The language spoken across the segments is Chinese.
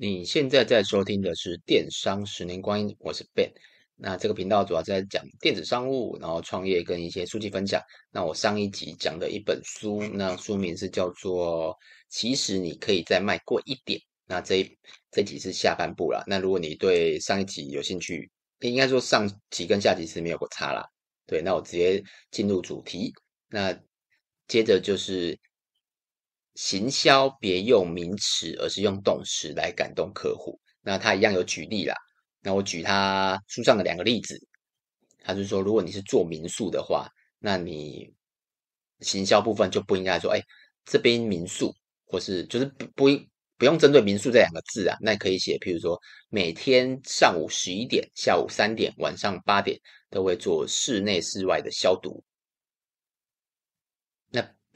你现在在收听的是《电商十年光阴》，我是 Ben。那这个频道主要在讲电子商务，然后创业跟一些书籍分享。那我上一集讲的一本书，那书名是叫做《其实你可以再卖贵一点》。那这一这集是下半部啦。那如果你对上一集有兴趣，应该说上集跟下集是没有个差啦。对，那我直接进入主题。那接着就是。行销别用名词，而是用动词来感动客户。那他一样有举例啦。那我举他书上的两个例子。他就说，如果你是做民宿的话，那你行销部分就不应该说，哎，这边民宿，或是就是不不不用针对民宿这两个字啊。那可以写，譬如说，每天上午十一点、下午三点、晚上八点都会做室内室外的消毒。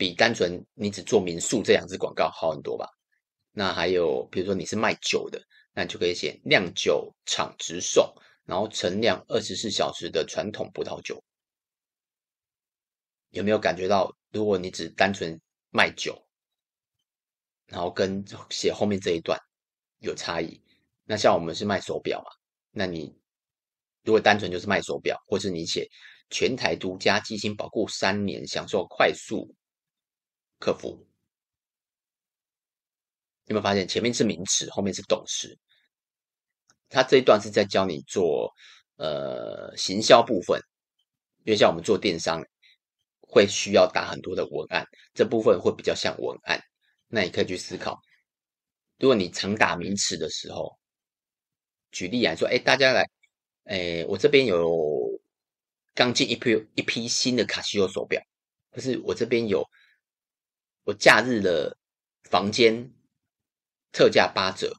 比单纯你只做民宿这两支广告好很多吧？那还有，比如说你是卖酒的，那你就可以写酿酒厂直送，然后陈酿二十四小时的传统葡萄酒。有没有感觉到，如果你只单纯卖酒，然后跟写后面这一段有差异？那像我们是卖手表嘛，那你如果单纯就是卖手表，或是你写全台独家机芯保固三年，享受快速。客服有没有发现前面是名词，后面是动词？他这一段是在教你做呃行销部分，因为像我们做电商会需要打很多的文案，这部分会比较像文案。那你可以去思考，如果你常打名词的时候，举例来说，哎，大家来，哎，我这边有刚进一批一批新的卡西欧手表，可是我这边有。我假日的房间特价八折，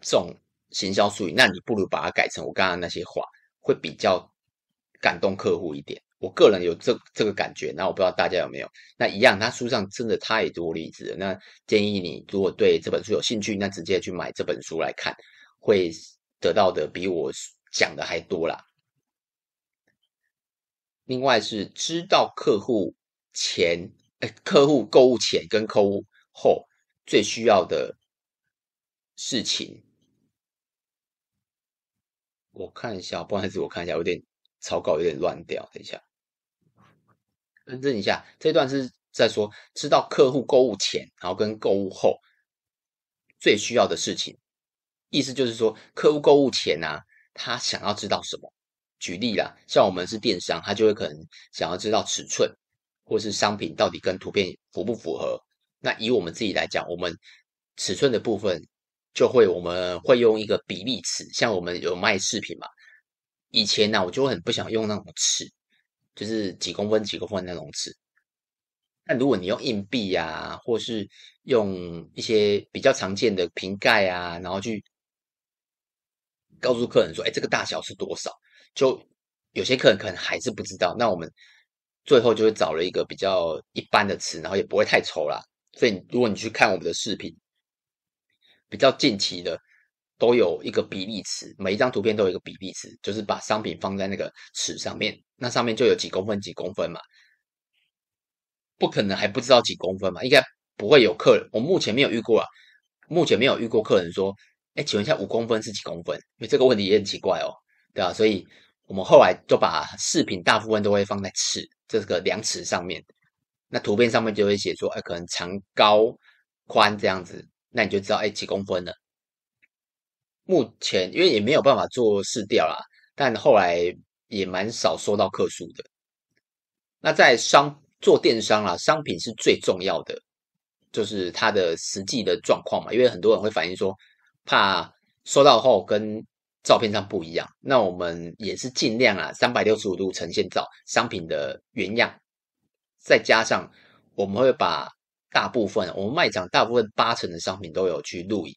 这种行销术语，那你不如把它改成我刚刚那些话，会比较感动客户一点。我个人有这这个感觉，那我不知道大家有没有。那一样，他书上真的太多例子了。那建议你如果对这本书有兴趣，那直接去买这本书来看，会得到的比我讲的还多啦。另外是知道客户。前，客户购物前跟购物后最需要的事情，我看一下，不好意思，我看一下，有点草稿有点乱掉，等一下，更正一下，这段是在说知道客户购物前，然后跟购物后最需要的事情，意思就是说，客户购物前啊，他想要知道什么？举例啦，像我们是电商，他就会可能想要知道尺寸。或是商品到底跟图片符不符合？那以我们自己来讲，我们尺寸的部分就会我们会用一个比例尺，像我们有卖饰品嘛。以前呢、我就很不想用那种尺，就是几公分几公分那种尺。但如果你用硬币呀、啊，或是用一些比较常见的瓶盖啊，然后去告诉客人说：“哎，这个大小是多少？”就有些客人可能还是不知道。那我们。最后就会找了一个比较一般的词，然后也不会太丑啦。所以如果你去看我们的视频，比较近期的都有一个比例尺，每一张图片都有一个比例尺，就是把商品放在那个尺上面，那上面就有几公分几公分嘛。不可能还不知道几公分嘛？应该不会有客人，我目前没有遇过啊，目前没有遇过客人说，哎，请问一下五公分是几公分？因为这个问题也很奇怪哦，对啊，所以我们后来就把视频大部分都会放在尺。这个量尺上面，那图片上面就会写说，哎，可能长高宽这样子，那你就知道，哎，几公分了。目前因为也没有办法做试调啦，但后来也蛮少收到客诉的。那在商做电商啦，商品是最重要的，就是它的实际的状况嘛，因为很多人会反映说，怕收到后跟照片上不一样，那我们也是尽量啊，三百六十五度呈现照商品的原样，再加上我们会把大部分我们卖场大部分八成的商品都有去录影，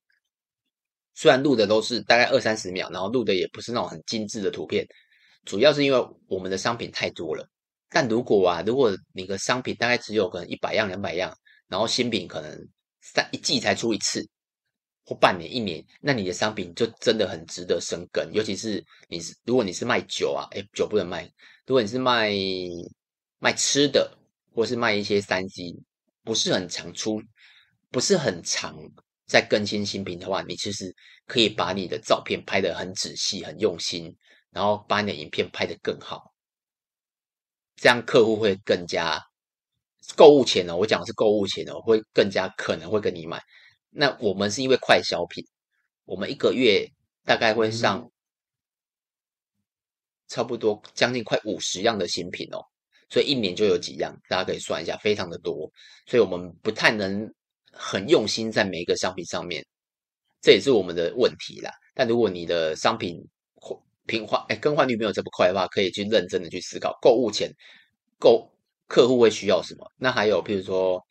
虽然录的都是大概二三十秒，然后录的也不是那种很精致的图片，主要是因为我们的商品太多了。但如果啊，如果你的商品大概只有可能一百样、两百样，然后新品可能三一季才出一次。或半年、一年，那你的商品就真的很值得深耕。尤其是你是，如果你是卖酒啊，诶，酒不能卖。如果你是卖卖吃的，或是卖一些三 C，不是很常出，不是很常在更新新品的话，你其实可以把你的照片拍得很仔细、很用心，然后把你的影片拍得更好，这样客户会更加购物前呢，我讲的是购物前呢，我会更加可能会跟你买。那我们是因为快消品，我们一个月大概会上差不多将近快五十样的新品哦，所以一年就有几样，大家可以算一下，非常的多，所以我们不太能很用心在每一个商品上面，这也是我们的问题啦。但如果你的商品平换哎更换率没有这么快的话，可以去认真的去思考购物前购客户会需要什么。那还有譬如说。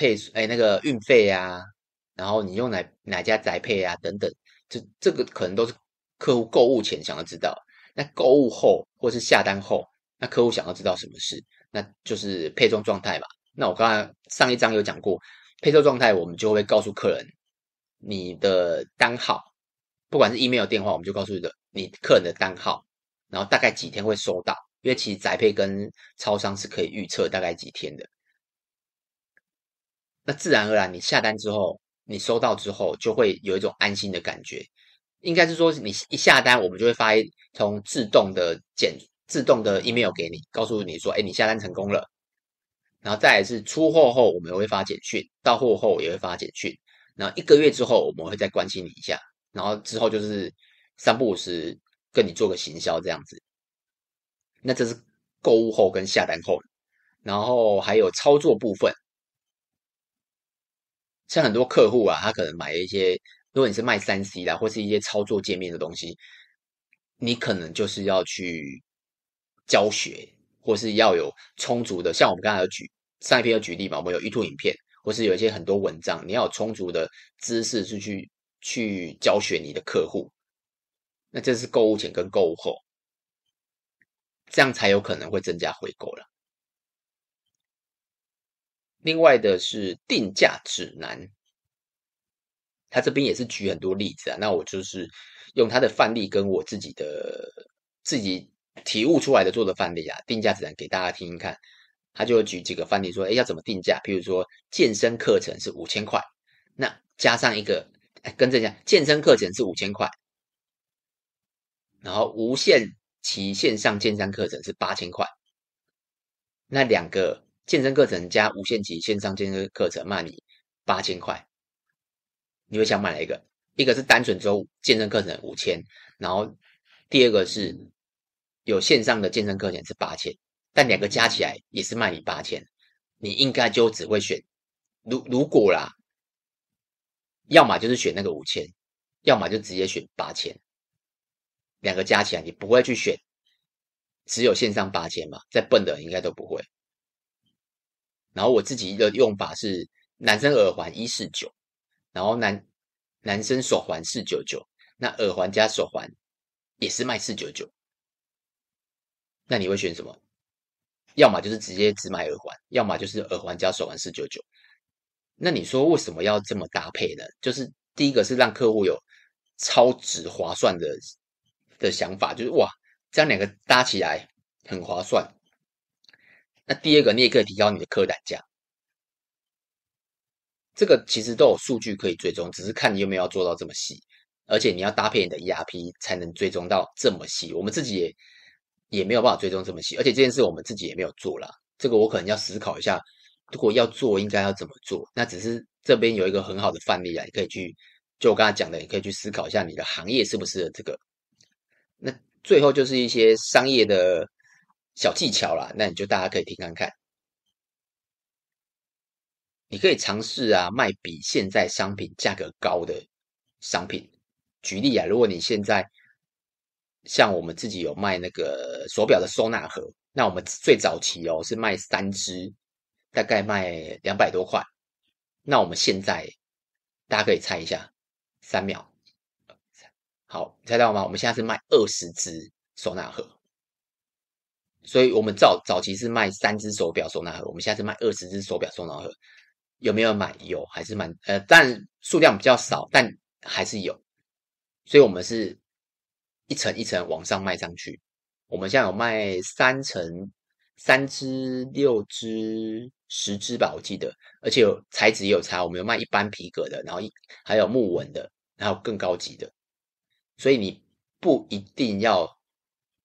配哎，那个运费啊，然后你用哪哪家宅配啊，等等，这这个可能都是客户购物前想要知道。那购物后或是下单后，那客户想要知道什么事？那就是配送状态嘛。那我刚才上一章有讲过，配送状态，我们就会告诉客人你的单号，不管是 email 电话，我们就告诉你的你客人的单号，然后大概几天会收到，因为其实宅配跟超商是可以预测大概几天的。那自然而然，你下单之后，你收到之后，就会有一种安心的感觉。应该是说，你一下单，我们就会发一通自动的简、自动的 email 给你，告诉你说：“哎，你下单成功了。”然后再来是出货后，我们会发简讯；到货后也会发简讯。然后一个月之后，我们会再关心你一下。然后之后就是三不五时跟你做个行销这样子。那这是购物后跟下单后，然后还有操作部分。像很多客户啊，他可能买一些，如果你是卖三 C 啦，或是一些操作界面的东西，你可能就是要去教学，或是要有充足的。像我们刚才有举上一篇有举例嘛，我们有 YouTube 影片，或是有一些很多文章，你要有充足的知识是去去教学你的客户。那这是购物前跟购物后，这样才有可能会增加回购了。另外的是定价指南，他这边也是举很多例子啊。那我就是用他的范例跟我自己的自己体悟出来的做的范例啊，定价指南给大家听听看。他就举几个范例说，哎，要怎么定价？譬如说，健身课程是五千块，那加上一个，哎，跟着讲，健身课程是五千块，然后无限期线上健身课程是八千块，那两个。健身课程加无限期线上健身课程卖你八千块，你会想买哪一个？一个是单纯只有健身课程五千，然后第二个是有线上的健身课程是八千，但两个加起来也是卖你八千，你应该就只会选，如如果啦，要么就是选那个五千，要么就直接选八千，两个加起来你不会去选只有线上八千嘛？再笨的应该都不会。然后我自己的用法是，男生耳环一四九，然后男男生手环四九九，那耳环加手环也是卖四九九。那你会选什么？要么就是直接只买耳环，要么就是耳环加手环四九九。那你说为什么要这么搭配呢？就是第一个是让客户有超值划算的的想法，就是哇，这样两个搭起来很划算。那第二个，你也可以提高你的客单价，这个其实都有数据可以追踪，只是看你有没有要做到这么细，而且你要搭配你的 ERP 才能追踪到这么细。我们自己也也没有办法追踪这么细，而且这件事我们自己也没有做啦。这个我可能要思考一下，如果要做，应该要怎么做？那只是这边有一个很好的范例啊，你可以去，就我刚才讲的，你可以去思考一下你的行业适不适合这个。那最后就是一些商业的。小技巧啦，那你就大家可以听看看。你可以尝试啊，卖比现在商品价格高的商品。举例啊，如果你现在像我们自己有卖那个手表的收纳盒，那我们最早期哦是卖三只，大概卖两百多块。那我们现在大家可以猜一下，三秒，好，猜到吗？我们现在是卖二十只收纳盒。所以我们早早期是卖三只手表收纳盒，我们现在是卖二十只手表收纳盒，有没有买？有，还是蛮呃，但数量比较少，但还是有。所以我们是一层一层往上卖上去。我们现在有卖三层三只、六只、十只吧，我记得，而且有材质也有差，我们有卖一般皮革的，然后一还有木纹的，还有更高级的，所以你不一定要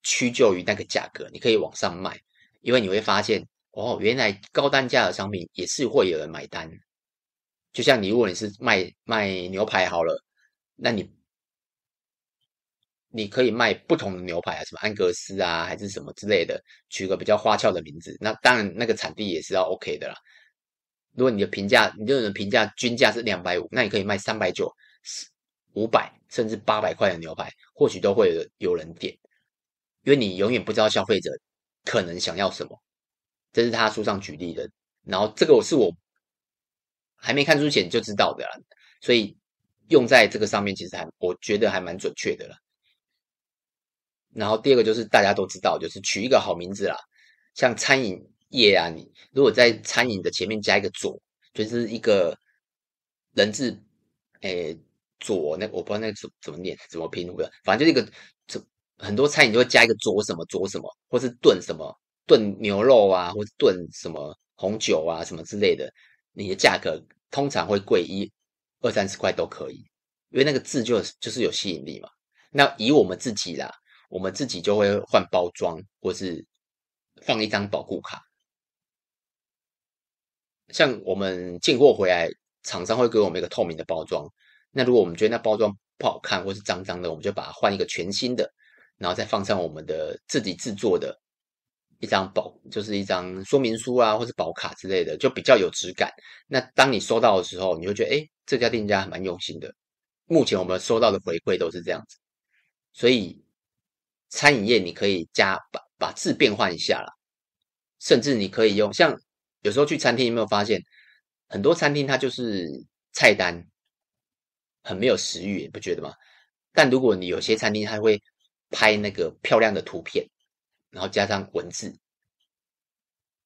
屈就于那个价格，你可以往上卖，因为你会发现，哦，原来高单价的商品也是会有人买单。就像你，如果你是卖卖牛排好了，那你。你可以卖不同的牛排啊，什么安格斯啊，还是什么之类的，取个比较花俏的名字。那当然，那个产地也是要 OK 的啦。如果你的评价，你的评价均价是两百五，那你可以卖三百九、五百甚至八百块的牛排，或许都会有人点，因为你永远不知道消费者可能想要什么。这是他书上举例的，然后这个我是我还没看书前就知道的啦，所以用在这个上面，其实还我觉得还蛮准确的了。然后第二个就是大家都知道，就是取一个好名字啦。像餐饮业啊，你如果在餐饮的前面加一个“左”，就是一个人字，诶，“左”那我不知道那个怎怎么念，怎么拼的，反正就是一个，很多餐饮就会加一个“佐”什么“佐”什么，或是炖什么炖牛肉啊，或是炖什么红酒啊什么之类的，你的价格通常会贵一二三十块都可以，因为那个字就就是有吸引力嘛。那以我们自己啦。我们自己就会换包装，或是放一张保固卡。像我们进货回来，厂商会给我们一个透明的包装。那如果我们觉得那包装不好看，或是脏脏的，我们就把它换一个全新的，然后再放上我们的自己制作的一张保，就是一张说明书啊，或是保卡之类的，就比较有质感。那当你收到的时候，你会觉得，哎，这家店家还蛮用心的。目前我们收到的回馈都是这样子，所以。餐饮业你可以加把把字变换一下啦，甚至你可以用像有时候去餐厅，有没有发现很多餐厅它就是菜单很没有食欲，不觉得吗？但如果你有些餐厅它会拍那个漂亮的图片，然后加上文字，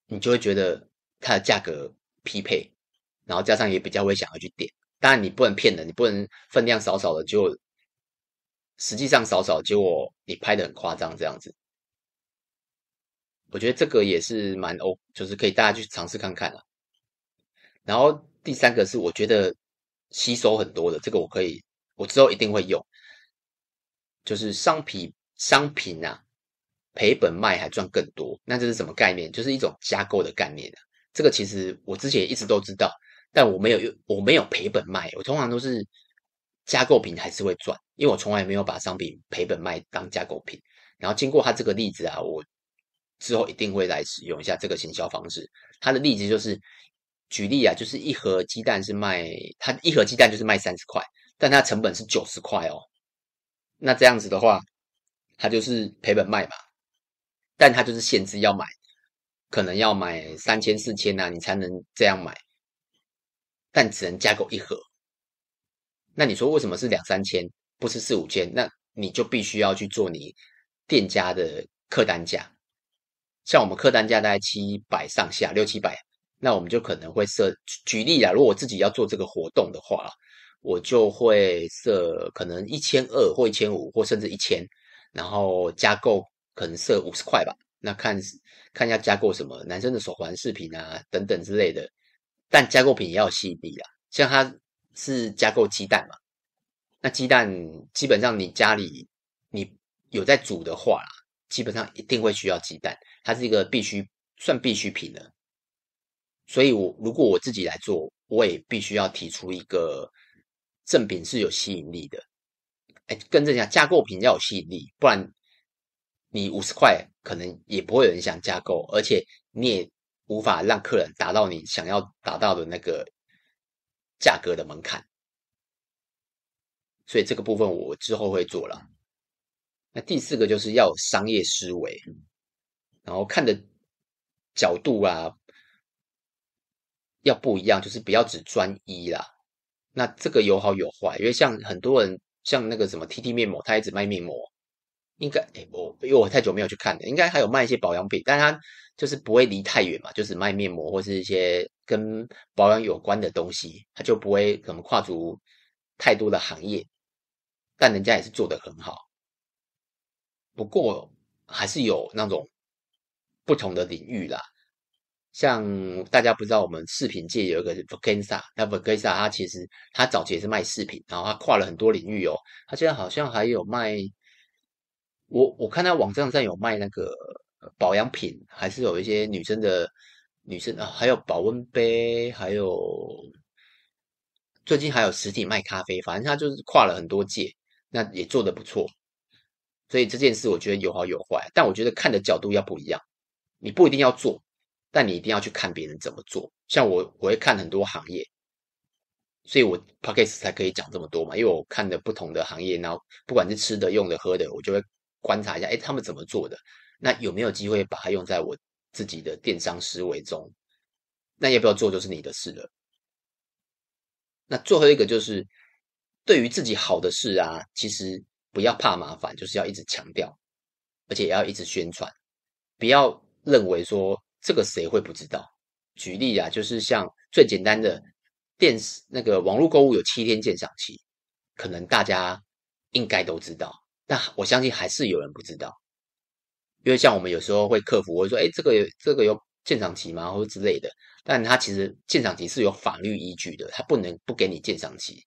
你就会觉得它的价格匹配，然后加上也比较会想要去点。当然你不能骗人，你不能分量少少的就。实际上少少，结果你拍的很夸张，这样子，我觉得这个也是蛮欧，就是可以大家去尝试看看啦。然后第三个是我觉得吸收很多的，这个我可以，我之后一定会用，就是商品商品啊，赔本卖还赚更多，那这是什么概念？就是一种加购的概念啊。这个其实我之前一直都知道，但我没有用我没有赔本卖，我通常都是。加购品还是会赚，因为我从来没有把商品赔本卖当加购品。然后经过他这个例子啊，我之后一定会来使用一下这个行销方式。他的例子就是举例啊，就是一盒鸡蛋是卖，他一盒鸡蛋就是卖三十块，但它成本是九十块哦。那这样子的话，他就是赔本卖嘛，但他就是限制要买，可能要买三千四千啊，你才能这样买，但只能加购一盒。那你说为什么是两三千，不是四五千？那你就必须要去做你店家的客单价。像我们客单价大概七百上下，六七百，那我们就可能会设举例啊。如果我自己要做这个活动的话，我就会设可能一千二或一千五，或甚至一千，然后加购可能设五十块吧。那看看一下加购什么，男生的手环饰品啊等等之类的。但加购品也要吸引力啊，像他。是加购鸡蛋嘛？那鸡蛋基本上你家里你有在煮的话，基本上一定会需要鸡蛋，它是一个必须算必需品的。所以我如果我自己来做，我也必须要提出一个赠品是有吸引力的。哎，跟着讲加购品要有吸引力，不然你五十块可能也不会有人想加购，而且你也无法让客人达到你想要达到的那个。价格的门槛，所以这个部分我之后会做了。那第四个就是要商业思维，然后看的角度啊要不一样，就是不要只专一啦。那这个有好有坏，因为像很多人像那个什么 TT 面膜，他一直卖面膜，应该诶我因为我太久没有去看了，应该还有卖一些保养品，但他就是不会离太远嘛，就是卖面膜或是一些。跟保养有关的东西，他就不会可能跨足太多的行业，但人家也是做得很好。不过还是有那种不同的领域啦。像大家不知道，我们饰品界有一个 Vacanza，那 Vacanza 它其实它早期也是卖饰品，然后它跨了很多领域哦。它现在好像还有卖，我我看它网站上有卖那个保养品，还是有一些女生的女生啊，还有保温杯，还有最近还有实体卖咖啡，反正它就是跨了很多界，那也做得不错。所以这件事我觉得有好有坏，但我觉得看的角度要不一样，你不一定要做。但你一定要去看别人怎么做，像我，我会看很多行业，所以我 Podcast 才可以讲这么多嘛，因为我看的不同的行业，然后不管是吃的、用的、喝的，我就会观察一下，哎，他们怎么做的，那有没有机会把它用在我自己的电商思维中？那要不要做就是你的事了。那最后一个就是，对于自己好的事啊，其实不要怕麻烦，就是要一直强调，而且也要一直宣传，不要认为说。这个谁会不知道？举例啊，就是像最简单的电视那个网络购物有七天鉴赏期，可能大家应该都知道，但我相信还是有人不知道。因为像我们有时候会客服会说：“哎，这个有这个有鉴赏期吗？”或者之类的。但他其实鉴赏期是有法律依据的，他不能不给你鉴赏期，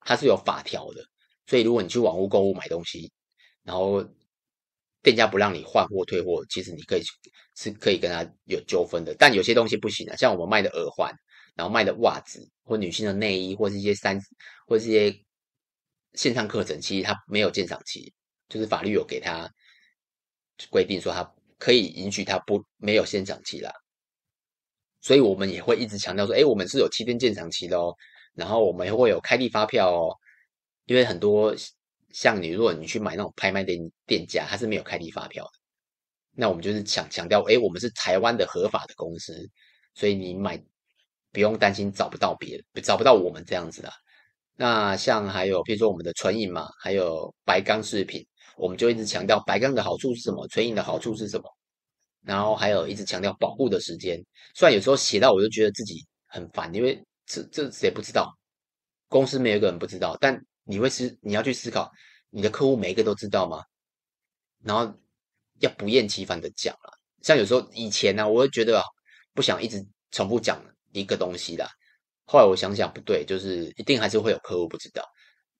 它是有法条的。所以如果你去网络购物买东西，然后。店家不让你换货退货，其实你可以是可以跟他有纠纷的。但有些东西不行啊，像我们卖的耳环，然后卖的袜子，或女性的内衣，或是一些三，或是一些线上课程，其实它没有鉴赏期，就是法律有给他规定说，它可以允许它不没有鉴赏期啦。所以我们也会一直强调说，哎，我们是有七天鉴赏期的哦，然后我们也会有开立发票哦，因为很多。像你，如果你去买那种拍卖店店家，他是没有开立发票的。那我们就是强强调，哎，我们是台湾的合法的公司，所以你买不用担心找不到别人，找不到我们这样子的。那像还有，比如说我们的纯银嘛，还有白钢饰品，我们就一直强调白钢的好处是什么，纯银的好处是什么。然后还有一直强调保护的时间，虽然有时候写到我就觉得自己很烦，因为这这谁不知道，公司没有一个人不知道，但。你会思，你要去思考，你的客户每一个都知道吗？然后要不厌其烦的讲了。像有时候以前呢、我会觉得不想一直重复讲一个东西的。后来我想想不对，就是一定还是会有客户不知道。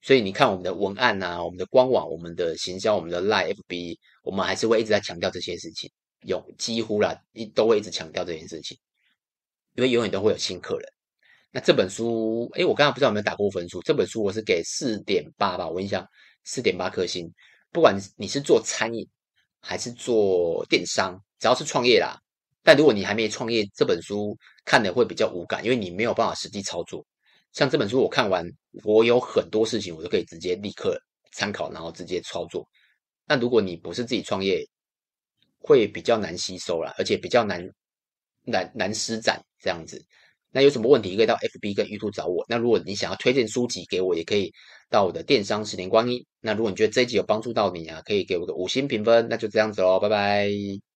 所以你看我们的文案啊，我们的官网、我们的行销、我们的 Line FB，我们还是会一直在强调这些事情，有几乎啦，一都会一直强调这件事情，因为永远都会有新客人。那这本书，哎，我刚刚不知道有没有打过分数。这本书我是给四点八吧，我印象四点八颗星。不管你是做餐饮还是做电商，只要是创业啦。但如果你还没创业，这本书看的会比较无感，因为你没有办法实际操作。像这本书我看完，我有很多事情我都可以直接立刻参考，然后直接操作。那如果你不是自己创业，会比较难吸收啦，而且比较难难难施展这样子。那有什么问题可以到 FB 跟 YouTube 找我。那如果你想要推荐书籍给我，也可以到我的电商十年光阴。那如果你觉得这一集有帮助到你啊，可以给我个五星评分。那就这样子喽，拜拜。